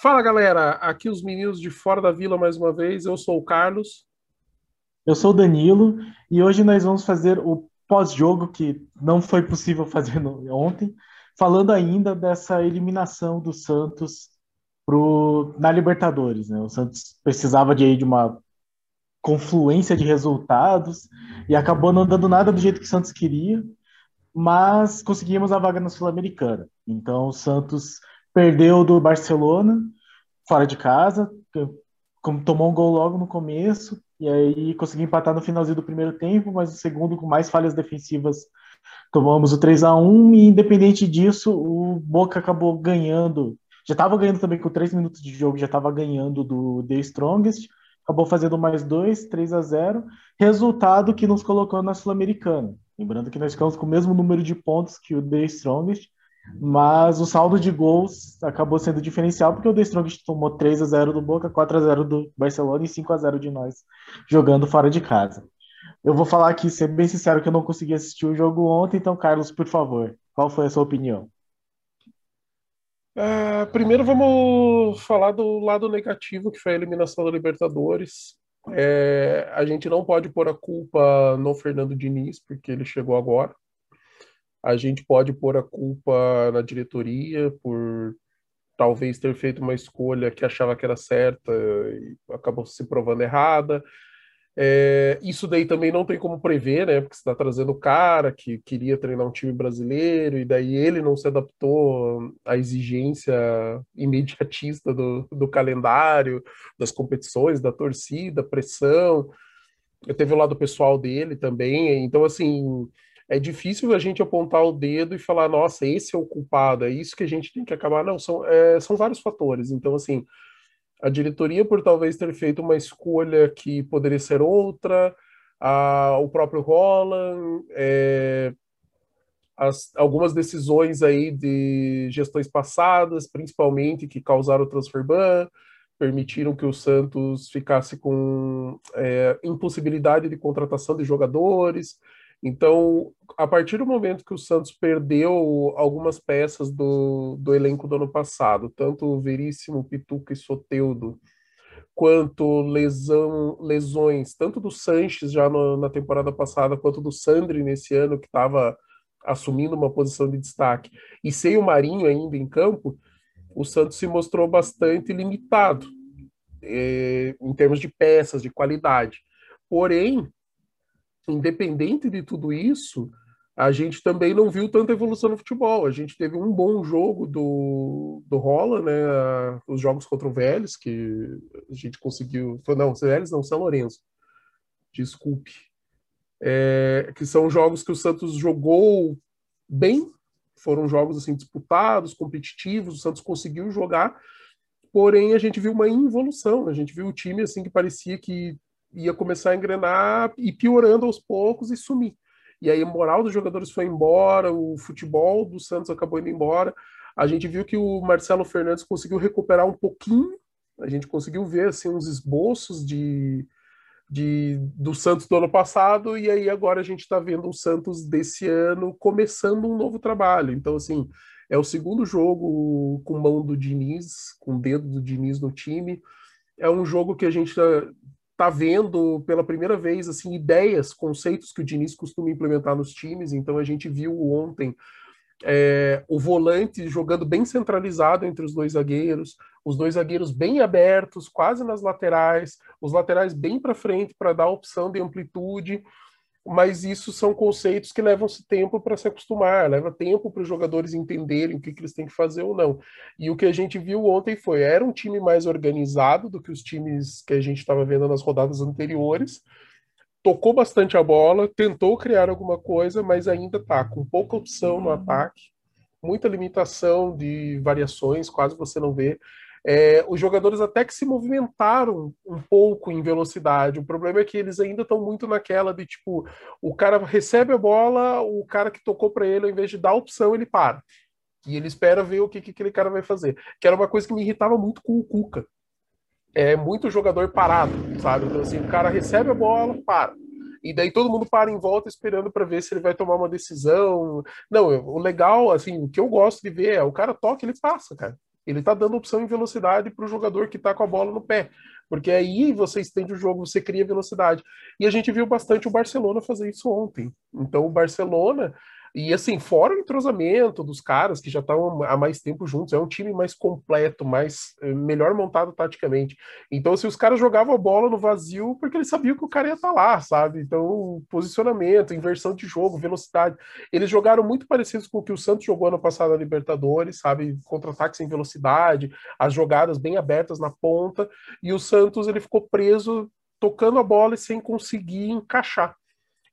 Fala galera, aqui os meninos de Fora da Vila mais uma vez. Eu sou o Carlos. Eu sou o Danilo e hoje nós vamos fazer o pós-jogo que não foi possível fazer ontem, falando ainda dessa eliminação do Santos pro, na Libertadores. Né? O Santos precisava de, de uma confluência de resultados e acabou não dando nada do jeito que o Santos queria, mas conseguimos a vaga na Sul-Americana. Então o Santos perdeu do Barcelona fora de casa, tomou um gol logo no começo, e aí conseguiu empatar no finalzinho do primeiro tempo, mas o segundo, com mais falhas defensivas, tomamos o 3 a 1 e independente disso, o Boca acabou ganhando. Já estava ganhando também com 3 minutos de jogo, já estava ganhando do The Strongest, acabou fazendo mais dois, 3 a 0 resultado que nos colocou na Sul-Americana. Lembrando que nós ficamos com o mesmo número de pontos que o The Strongest, mas o saldo de gols acabou sendo diferencial, porque o The Strongest tomou 3 a 0 do Boca, 4 a 0 do Barcelona e 5 a 0 de nós, jogando fora de casa. Eu vou falar aqui, ser bem sincero, que eu não consegui assistir o jogo ontem, então, Carlos, por favor, qual foi a sua opinião? Uh, primeiro vamos falar do lado negativo, que foi a eliminação da Libertadores. É, a gente não pode pôr a culpa no Fernando Diniz, porque ele chegou agora. A gente pode pôr a culpa na diretoria por talvez ter feito uma escolha que achava que era certa e acabou se provando errada. É, isso daí também não tem como prever, né? Porque você está trazendo o cara que queria treinar um time brasileiro e daí ele não se adaptou à exigência imediatista do, do calendário, das competições, da torcida, pressão. Teve o lado pessoal dele também. Então, assim, é difícil a gente apontar o dedo e falar, nossa, esse é o culpado, é isso que a gente tem que acabar. Não, são, é, são vários fatores. Então, assim, a diretoria, por talvez ter feito uma escolha que poderia ser outra, a, o próprio Roland, é, as, algumas decisões aí de gestões passadas, principalmente, que causaram o transfer ban, permitiram que o Santos ficasse com é, impossibilidade de contratação de jogadores. Então, a partir do momento que o Santos perdeu algumas peças do, do elenco do ano passado, tanto o Veríssimo, Pituca e Soteudo, quanto lesão, lesões, tanto do Sanches já no, na temporada passada, quanto do Sandri nesse ano, que estava assumindo uma posição de destaque, e sem o Marinho ainda em campo, o Santos se mostrou bastante limitado eh, em termos de peças, de qualidade. Porém, independente de tudo isso, a gente também não viu tanta evolução no futebol. A gente teve um bom jogo do, do Rola, né? Os jogos contra o Vélez, que a gente conseguiu. Não, Vélez não, São Lourenço. Desculpe. É, que são jogos que o Santos jogou bem, foram jogos assim disputados, competitivos, o Santos conseguiu jogar, porém a gente viu uma involução, a gente viu o time assim que parecia que ia começar a engrenar e piorando aos poucos e sumir. E aí a moral dos jogadores foi embora, o futebol do Santos acabou indo embora. A gente viu que o Marcelo Fernandes conseguiu recuperar um pouquinho, a gente conseguiu ver assim uns esboços de, de do Santos do ano passado e aí agora a gente está vendo o Santos desse ano começando um novo trabalho. Então assim, é o segundo jogo com mão do Diniz, com o dedo do Diniz no time. É um jogo que a gente tá vendo pela primeira vez assim ideias, conceitos que o Diniz costuma implementar nos times. Então a gente viu ontem é, o volante jogando bem centralizado entre os dois zagueiros, os dois zagueiros bem abertos, quase nas laterais, os laterais bem para frente para dar opção de amplitude mas isso são conceitos que levam-se tempo para se acostumar, leva tempo para os jogadores entenderem o que, que, eles têm que fazer ou não. E o que a gente viu ontem foi, era um time mais organizado do que os times que a gente estava vendo nas rodadas anteriores, tocou bastante a bola, tentou criar alguma coisa, mas ainda está com pouca opção no ataque, muita limitação de variações, quase você não vê. É, os jogadores até que se movimentaram um pouco em velocidade. O problema é que eles ainda estão muito naquela de tipo, o cara recebe a bola, o cara que tocou para ele, ao invés de dar opção, ele para. E ele espera ver o que, que aquele cara vai fazer. Que era uma coisa que me irritava muito com o Cuca. É muito jogador parado, sabe? Então, assim, o cara recebe a bola, para. e daí todo mundo para em volta esperando para ver se ele vai tomar uma decisão. Não, o legal, assim, o que eu gosto de ver é o cara toca, ele passa, cara. Ele tá dando opção em velocidade para o jogador que tá com a bola no pé. Porque aí você estende o jogo, você cria velocidade. E a gente viu bastante o Barcelona fazer isso ontem. Então o Barcelona e assim, fora o entrosamento dos caras que já estão há mais tempo juntos, é um time mais completo, mais eh, melhor montado taticamente. Então, se assim, os caras jogavam a bola no vazio, porque eles sabiam que o cara ia estar tá lá, sabe? Então, posicionamento, inversão de jogo, velocidade. Eles jogaram muito parecidos com o que o Santos jogou ano passado na Libertadores, sabe? Contra-ataques em velocidade, as jogadas bem abertas na ponta, e o Santos ele ficou preso tocando a bola e sem conseguir encaixar.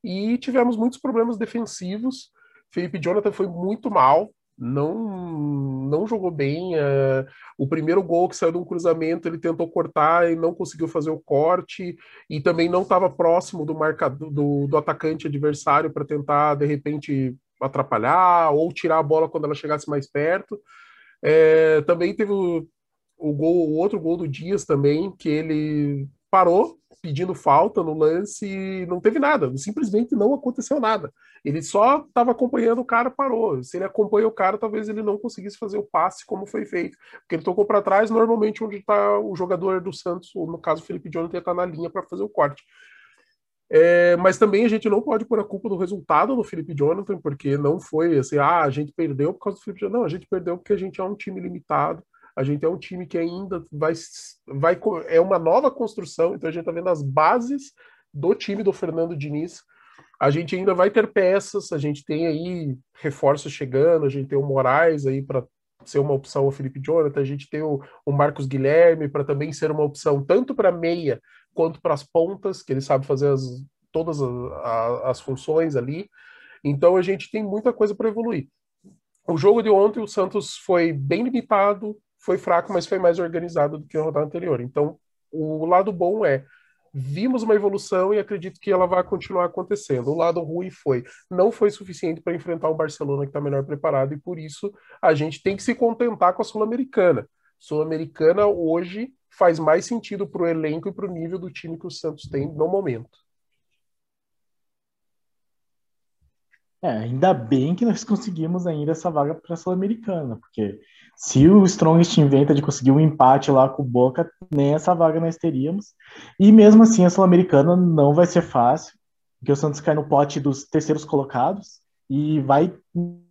E tivemos muitos problemas defensivos Felipe Jonathan foi muito mal, não não jogou bem. É, o primeiro gol que saiu de um cruzamento, ele tentou cortar e não conseguiu fazer o corte, e também não estava próximo do do, do atacante adversário para tentar, de repente, atrapalhar ou tirar a bola quando ela chegasse mais perto. É, também teve o, o, gol, o outro gol do Dias também, que ele parou pedindo falta no lance e não teve nada, simplesmente não aconteceu nada. Ele só estava acompanhando o cara, parou. Se ele acompanha o cara, talvez ele não conseguisse fazer o passe como foi feito, porque ele tocou para trás, normalmente onde está o jogador do Santos, ou no caso o Felipe Jonathan, está na linha para fazer o corte. É, mas também a gente não pode pôr a culpa do resultado no Felipe Jonathan, porque não foi assim, ah, a gente perdeu por causa do Felipe Jonathan. Não, a gente perdeu porque a gente é um time limitado, a gente é um time que ainda vai, vai é uma nova construção, então a gente está vendo as bases do time do Fernando Diniz. A gente ainda vai ter peças, a gente tem aí reforços chegando, a gente tem o Moraes aí para ser uma opção o Felipe Jonathan, a gente tem o, o Marcos Guilherme para também ser uma opção tanto para meia quanto para as pontas, que ele sabe fazer as, todas as, as funções ali. Então a gente tem muita coisa para evoluir. O jogo de ontem, o Santos foi bem limitado, foi fraco, mas foi mais organizado do que a rodada anterior. Então, o lado bom é vimos uma evolução e acredito que ela vai continuar acontecendo. O lado ruim foi não foi suficiente para enfrentar o Barcelona que está melhor preparado e por isso a gente tem que se contentar com a Sul-Americana. Sul-Americana hoje faz mais sentido para o elenco e para o nível do time que o Santos tem no momento. É, ainda bem que nós conseguimos ainda essa vaga para a Sul-Americana, porque se o Strongest inventa de conseguir um empate lá com o Boca, nem essa vaga nós teríamos. E mesmo assim, a Sul-Americana não vai ser fácil, porque o Santos cai no pote dos terceiros colocados e vai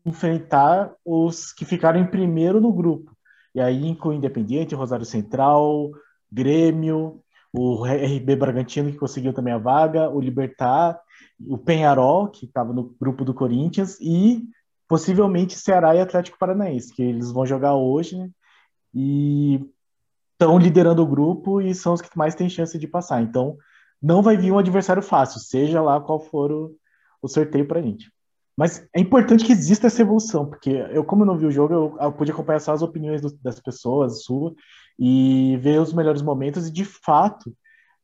enfrentar os que ficaram em primeiro no grupo. E aí inclui Independiente, Rosário Central, Grêmio, o RB Bragantino, que conseguiu também a vaga, o Libertar, o Penharol, que estava no grupo do Corinthians, e possivelmente Ceará e Atlético Paranaense, que eles vão jogar hoje, né? E estão liderando o grupo e são os que mais têm chance de passar. Então, não vai vir um adversário fácil, seja lá qual for o, o sorteio para a gente. Mas é importante que exista essa evolução, porque eu, como não vi o jogo, eu, eu pude acompanhar só as opiniões do, das pessoas, sua, e ver os melhores momentos, e de fato,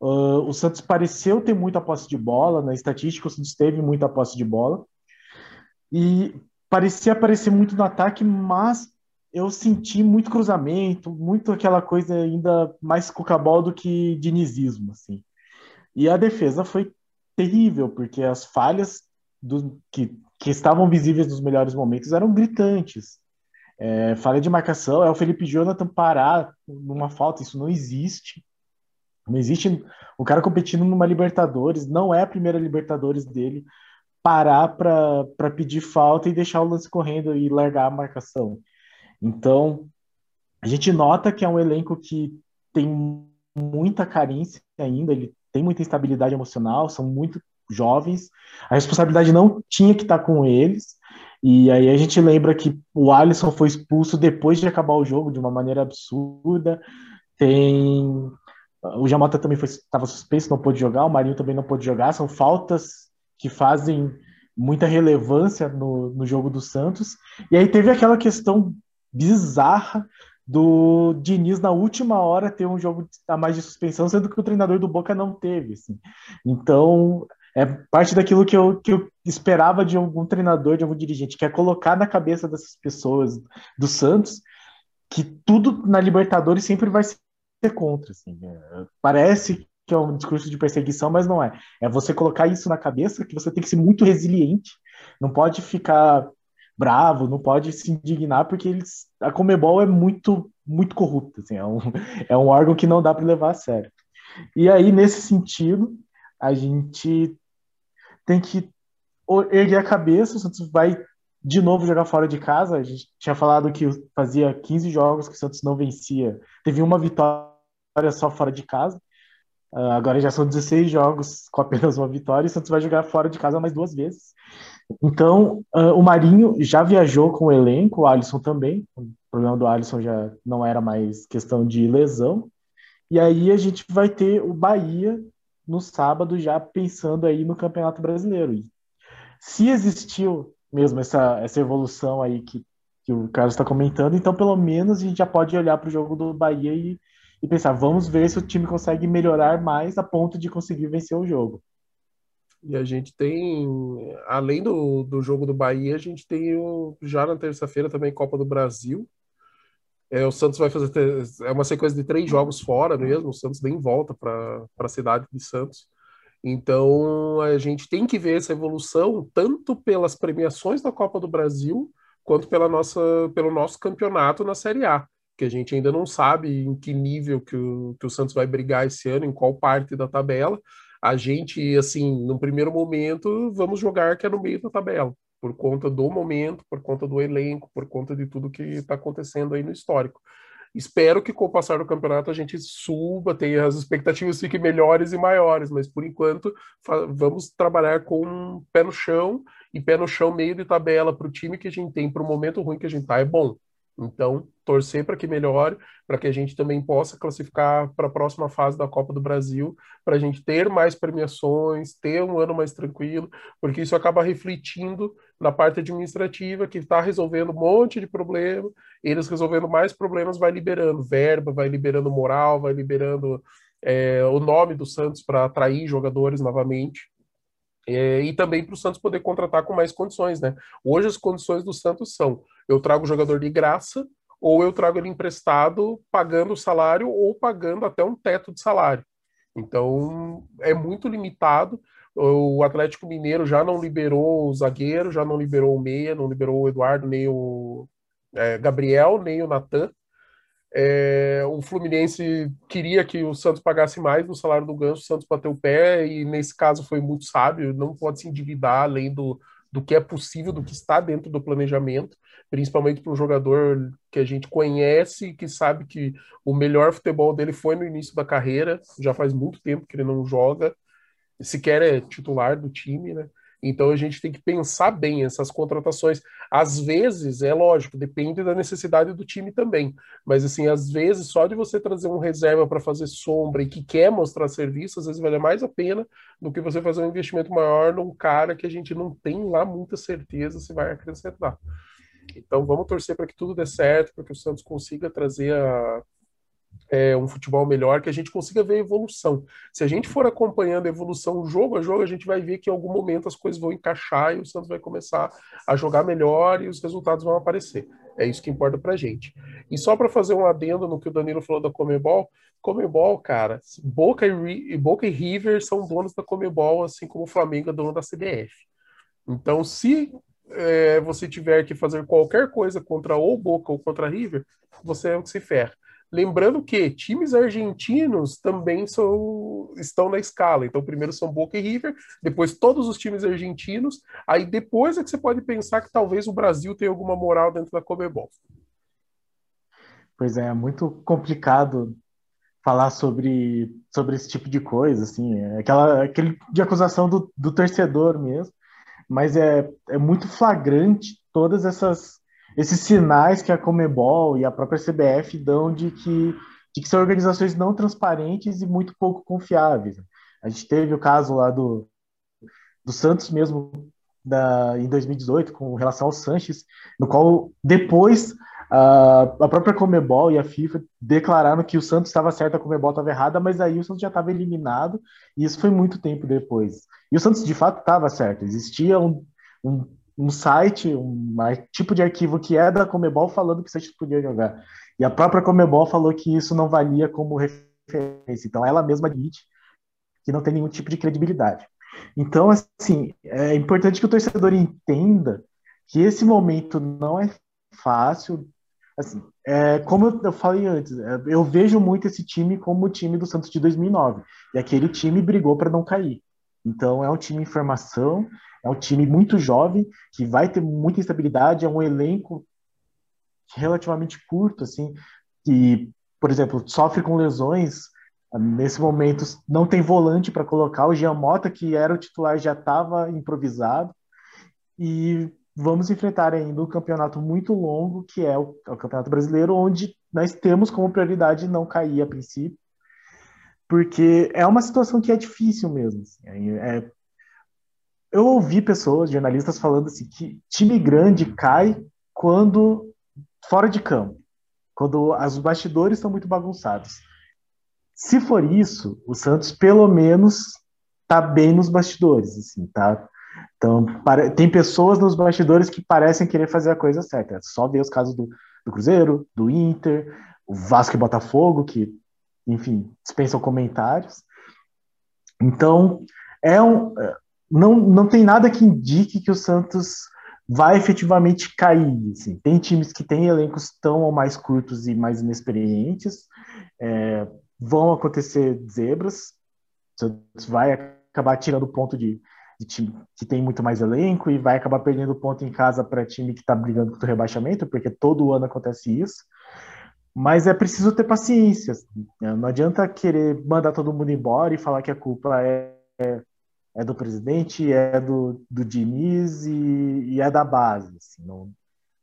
uh, o Santos pareceu ter muita posse de bola, na estatística o Santos teve muita posse de bola, e parecia aparecer muito no ataque, mas eu senti muito cruzamento, muito aquela coisa ainda mais cucabol do que dinizismo, assim. E a defesa foi terrível, porque as falhas do, que, que estavam visíveis nos melhores momentos eram gritantes. É, falha de marcação, é o Felipe Jonathan parar numa falta, isso não existe. Não existe o cara competindo numa Libertadores, não é a primeira Libertadores dele parar para pedir falta e deixar o lance correndo e largar a marcação. Então, a gente nota que é um elenco que tem muita carência ainda, ele tem muita instabilidade emocional, são muito jovens, a responsabilidade não tinha que estar com eles, e aí a gente lembra que o Alisson foi expulso depois de acabar o jogo de uma maneira absurda, tem... O Jamota também estava suspenso, não pôde jogar, o Marinho também não pôde jogar, são faltas que fazem muita relevância no, no jogo do Santos. E aí teve aquela questão bizarra do Diniz na última hora ter um jogo a mais de suspensão, sendo que o treinador do Boca não teve. Assim. Então, é parte daquilo que eu, que eu esperava de algum treinador, de algum dirigente, que é colocar na cabeça dessas pessoas do Santos que tudo na Libertadores sempre vai ser contra. Assim. É, parece que é um discurso de perseguição, mas não é. É você colocar isso na cabeça que você tem que ser muito resiliente, não pode ficar bravo, não pode se indignar, porque eles, a Comebol é muito, muito corrupta, assim, é, um, é um órgão que não dá para levar a sério. E aí, nesse sentido, a gente tem que erguer a cabeça, o Santos vai de novo jogar fora de casa. A gente tinha falado que fazia 15 jogos que o Santos não vencia. Teve uma vitória só fora de casa. Uh, agora já são 16 jogos com apenas uma vitória e o Santos vai jogar fora de casa mais duas vezes. Então, uh, o Marinho já viajou com o elenco, o Alisson também. O problema do Alisson já não era mais questão de lesão. E aí a gente vai ter o Bahia no sábado já pensando aí no Campeonato Brasileiro. E se existiu mesmo essa, essa evolução aí que, que o Carlos está comentando, então pelo menos a gente já pode olhar para o jogo do Bahia e, e pensar, vamos ver se o time consegue melhorar mais a ponto de conseguir vencer o jogo. E a gente tem, além do, do jogo do Bahia, a gente tem o, já na terça-feira também Copa do Brasil. É, o Santos vai fazer é uma sequência de três jogos fora mesmo. O Santos nem volta para a cidade de Santos. Então a gente tem que ver essa evolução tanto pelas premiações da Copa do Brasil quanto pela nossa, pelo nosso campeonato na Série A, que a gente ainda não sabe em que nível que o, que o Santos vai brigar esse ano, em qual parte da tabela. A gente, assim, no primeiro momento, vamos jogar que é no meio da tabela, por conta do momento, por conta do elenco, por conta de tudo que está acontecendo aí no histórico. Espero que com o passar do campeonato a gente suba, tenha as expectativas fiquem melhores e maiores, mas por enquanto vamos trabalhar com um pé no chão e pé no chão meio de tabela para o time que a gente tem, para o momento ruim que a gente está, é bom. Então, torcer para que melhore, para que a gente também possa classificar para a próxima fase da Copa do Brasil, para a gente ter mais premiações, ter um ano mais tranquilo, porque isso acaba refletindo na parte administrativa, que está resolvendo um monte de problema, eles resolvendo mais problemas, vai liberando verba, vai liberando moral, vai liberando é, o nome do Santos para atrair jogadores novamente. É, e também para o Santos poder contratar com mais condições, né? Hoje as condições do Santos são: eu trago o jogador de graça, ou eu trago ele emprestado, pagando o salário ou pagando até um teto de salário. Então é muito limitado. O Atlético Mineiro já não liberou o zagueiro, já não liberou o meia, não liberou o Eduardo, nem o é, Gabriel, nem o Natan. É, o Fluminense queria que o Santos pagasse mais no salário do Ganso, o Santos bateu o pé e nesse caso foi muito sábio, não pode se endividar além do, do que é possível, do que está dentro do planejamento, principalmente para um jogador que a gente conhece, que sabe que o melhor futebol dele foi no início da carreira, já faz muito tempo que ele não joga, sequer é titular do time, né? Então a gente tem que pensar bem essas contratações. Às vezes, é lógico, depende da necessidade do time também. Mas assim, às vezes, só de você trazer um reserva para fazer sombra e que quer mostrar serviço, às vezes vale mais a pena do que você fazer um investimento maior num cara que a gente não tem lá muita certeza se vai acrescentar. Então vamos torcer para que tudo dê certo, para que o Santos consiga trazer a, é, um futebol melhor, que a gente consiga ver evolução. Se a gente for acompanhando a evolução jogo a jogo, a gente vai ver que em algum momento as coisas vão encaixar e o Santos vai começar a jogar melhor e os resultados vão aparecer. É isso que importa pra gente. E só para fazer um adendo no que o Danilo falou da Comebol, Comebol, cara, Boca e, Boca e River são donos da Comebol, assim como o Flamengo é dono da CBF. Então, se é, você tiver que fazer qualquer coisa contra ou Boca ou contra River, você é o que se ferra. Lembrando que times argentinos também são, estão na escala. Então, primeiro são Boca e River, depois todos os times argentinos. Aí depois é que você pode pensar que talvez o Brasil tenha alguma moral dentro da Comebol. Pois é, é muito complicado falar sobre, sobre esse tipo de coisa, assim, é aquela aquele de acusação do, do torcedor mesmo, mas é, é muito flagrante todas essas esses sinais que a Comebol e a própria CBF dão de que, de que são organizações não transparentes e muito pouco confiáveis. A gente teve o caso lá do, do Santos mesmo da, em 2018 com relação ao Sanches, no qual depois a, própria Comebol e a FIFA declararam que o Santos estava certo, a Comebol estava errada, mas aí o Santos já estava eliminado e isso foi muito tempo depois. E o Santos de fato estava certo, existia um, um um site, um tipo de arquivo que é da Comebol falando que Santos podia jogar. E a própria Comebol falou que isso não valia como referência. Então ela mesma admite que não tem nenhum tipo de credibilidade. Então, assim, é importante que o torcedor entenda que esse momento não é fácil. Assim, é, como eu falei antes, é, eu vejo muito esse time como o time do Santos de 2009. E aquele time brigou para não cair. Então, é um time em formação, é um time muito jovem, que vai ter muita instabilidade, é um elenco relativamente curto, assim, que, por exemplo, sofre com lesões. Nesse momento, não tem volante para colocar. O Jean Mota, que era o titular, já estava improvisado. E vamos enfrentar ainda um campeonato muito longo, que é o, é o, Campeonato Brasileiro, onde nós temos como prioridade não cair a princípio, porque é uma situação que é difícil mesmo. Assim, é, eu ouvi pessoas, jornalistas, falando assim, que time grande cai quando fora de campo, quando os bastidores estão muito bagunçados. Se for isso, o Santos pelo menos tá bem nos bastidores, assim, tá então, para, tem pessoas nos bastidores que parecem querer fazer a coisa certa. É só ver os casos do, do Cruzeiro, do Inter, o Vasco e Botafogo, que, enfim, dispensam comentários. Então, é um, é, não, não tem nada que indique que o Santos vai efetivamente cair. Assim. Tem times que têm elencos tão ou mais curtos e mais inexperientes. É, vão acontecer zebras. O Santos vai acabar tirando ponto de, de time que tem muito mais elenco e vai acabar perdendo ponto em casa para time que está brigando contra o rebaixamento, porque todo ano acontece isso. Mas é preciso ter paciência. Assim, né? Não adianta querer mandar todo mundo embora e falar que a culpa é, é, é do presidente, é do, do Diniz e, e é da base. Assim, não,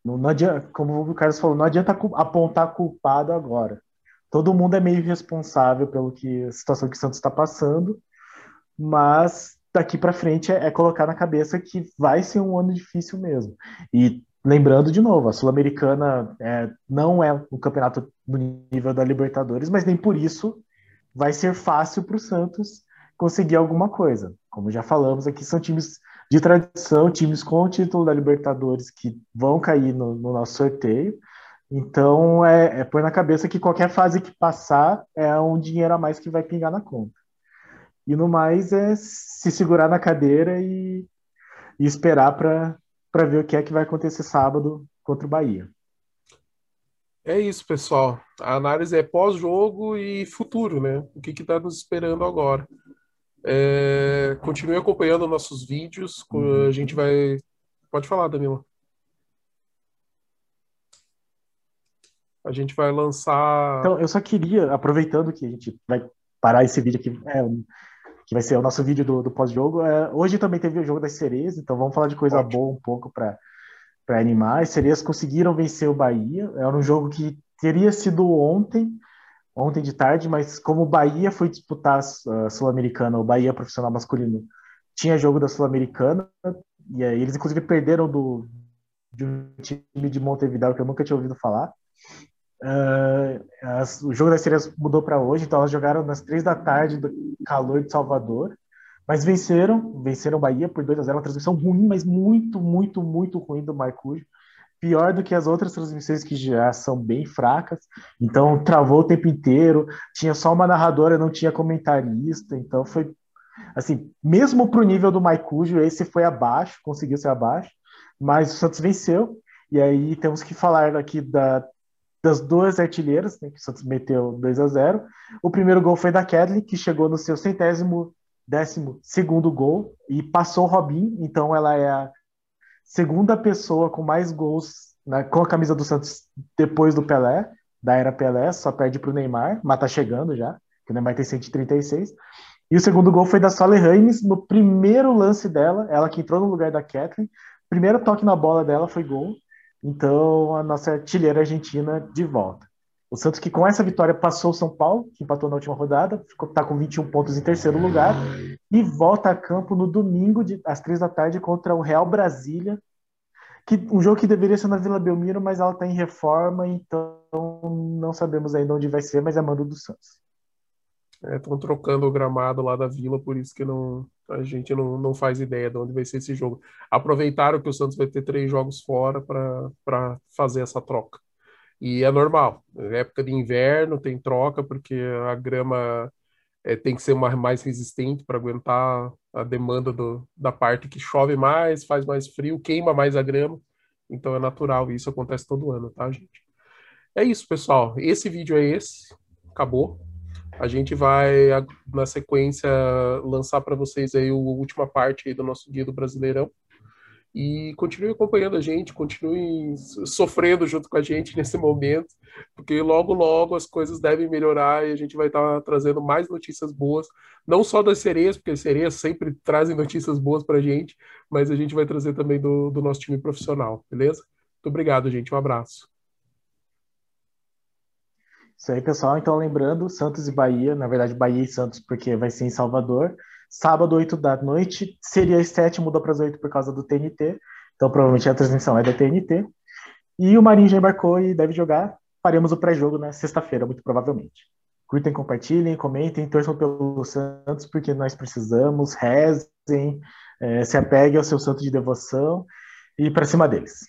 não, não adianta, como o Carlos falou, não adianta apontar culpado agora. Todo mundo é meio responsável pelo que a situação que o Santos está passando, mas daqui para frente é, é, colocar na cabeça que vai ser um ano difícil mesmo. E lembrando de novo, a Sul-Americana é, não é um campeonato no nível da Libertadores, mas nem por isso vai ser fácil para o Santos conseguir alguma coisa. Como já falamos aqui, são times de tradição, times com o título da Libertadores que vão cair no, no nosso sorteio. Então, é, é pôr na cabeça que qualquer fase que passar é um dinheiro a mais que vai pingar na conta. E no mais é se segurar na cadeira e, e esperar para ver o que é que vai acontecer sábado contra o Bahia. É isso, pessoal. A análise é pós-jogo e futuro, né? O que está nos esperando agora. É, continue acompanhando nossos vídeos. A gente vai. Pode falar, Danilo. A gente vai lançar. Então, eu só queria, aproveitando que a gente vai parar esse vídeo aqui, é, que vai ser o nosso vídeo do, do pós-jogo. É, hoje também teve o jogo das sereias, então vamos falar de coisa Ótimo. boa um pouco para animar. As sereias conseguiram vencer o Bahia. Era um jogo que teria sido ontem, ontem de tarde, mas como o Bahia foi disputar a Sul-Americana, o Bahia profissional masculino, tinha jogo da Sul-Americana, e aí eles inclusive perderam do, de um time de Montevideo que eu nunca tinha ouvido falar. Uh, as, o jogo das sereias mudou para hoje, então elas jogaram nas três da tarde do calor de Salvador, mas venceram, venceram Bahia por 2 a 0 uma transmissão ruim, mas muito, muito, muito ruim do Marcúrio. Pior do que as outras transmissões que já são bem fracas. Então travou o tempo inteiro, tinha só uma narradora, não tinha comentarista, então foi assim, mesmo para o nível do Maicujo, esse foi abaixo, conseguiu ser abaixo, mas o Santos venceu. E aí temos que falar aqui da das duas artilheiras, né, que o Santos meteu 2 a 0 O primeiro gol foi da Kedley, que chegou no seu centésimo décimo segundo gol e passou o Robin, então ela é a segunda pessoa com mais gols né, com a camisa do Santos depois do Pelé, da era Pelé, só perde para o Neymar, mas tá chegando já, que o Neymar tem 136. E o segundo gol foi da Sole Reimes, no primeiro lance dela, ela que entrou no lugar da Kathleen, primeiro toque na bola dela foi gol, então, a nossa artilheira argentina de volta. O Santos que com essa vitória passou o São Paulo, que empatou na última rodada, está com 21 pontos em terceiro lugar, e volta a campo no domingo, de, às três da tarde, contra o Real Brasília, que um jogo que deveria ser na Vila Belmiro, mas ela está em reforma, então não sabemos ainda onde vai ser, mas é mando do Santos. Estão é, trocando o gramado lá da Vila, por isso que não, a gente não, não faz ideia de onde vai ser esse jogo. Aproveitaram que o Santos vai ter três jogos fora para fazer essa troca. E é normal. Na época de inverno tem troca, porque a grama é, tem que ser uma, mais resistente para aguentar a demanda do, da parte que chove mais, faz mais frio, queima mais a grama. Então é natural, isso acontece todo ano, tá, gente? É isso, pessoal. Esse vídeo é esse. Acabou. A gente vai, na sequência, lançar para vocês aí a última parte do nosso Guia do Brasileirão. E continue acompanhando a gente, continue sofrendo junto com a gente nesse momento, porque logo, logo as coisas devem melhorar e a gente vai estar trazendo mais notícias boas, não só das sereias, porque as sereias sempre trazem notícias boas para a gente, mas a gente vai trazer também do, do nosso time profissional, beleza? Muito obrigado, gente. Um abraço. Isso aí, pessoal. Então, lembrando, Santos e Bahia, na verdade, Bahia e Santos, porque vai ser em Salvador. Sábado, 8 da noite, seria às 7, mudou para as 8 por causa do TNT. Então, provavelmente a transmissão é da TNT. E o Marinho já embarcou e deve jogar. Faremos o pré-jogo na sexta-feira, muito provavelmente. Curtem, compartilhem, comentem, torçam pelo Santos, porque nós precisamos. Rezem, é, se apeguem ao seu santo de devoção e para cima deles.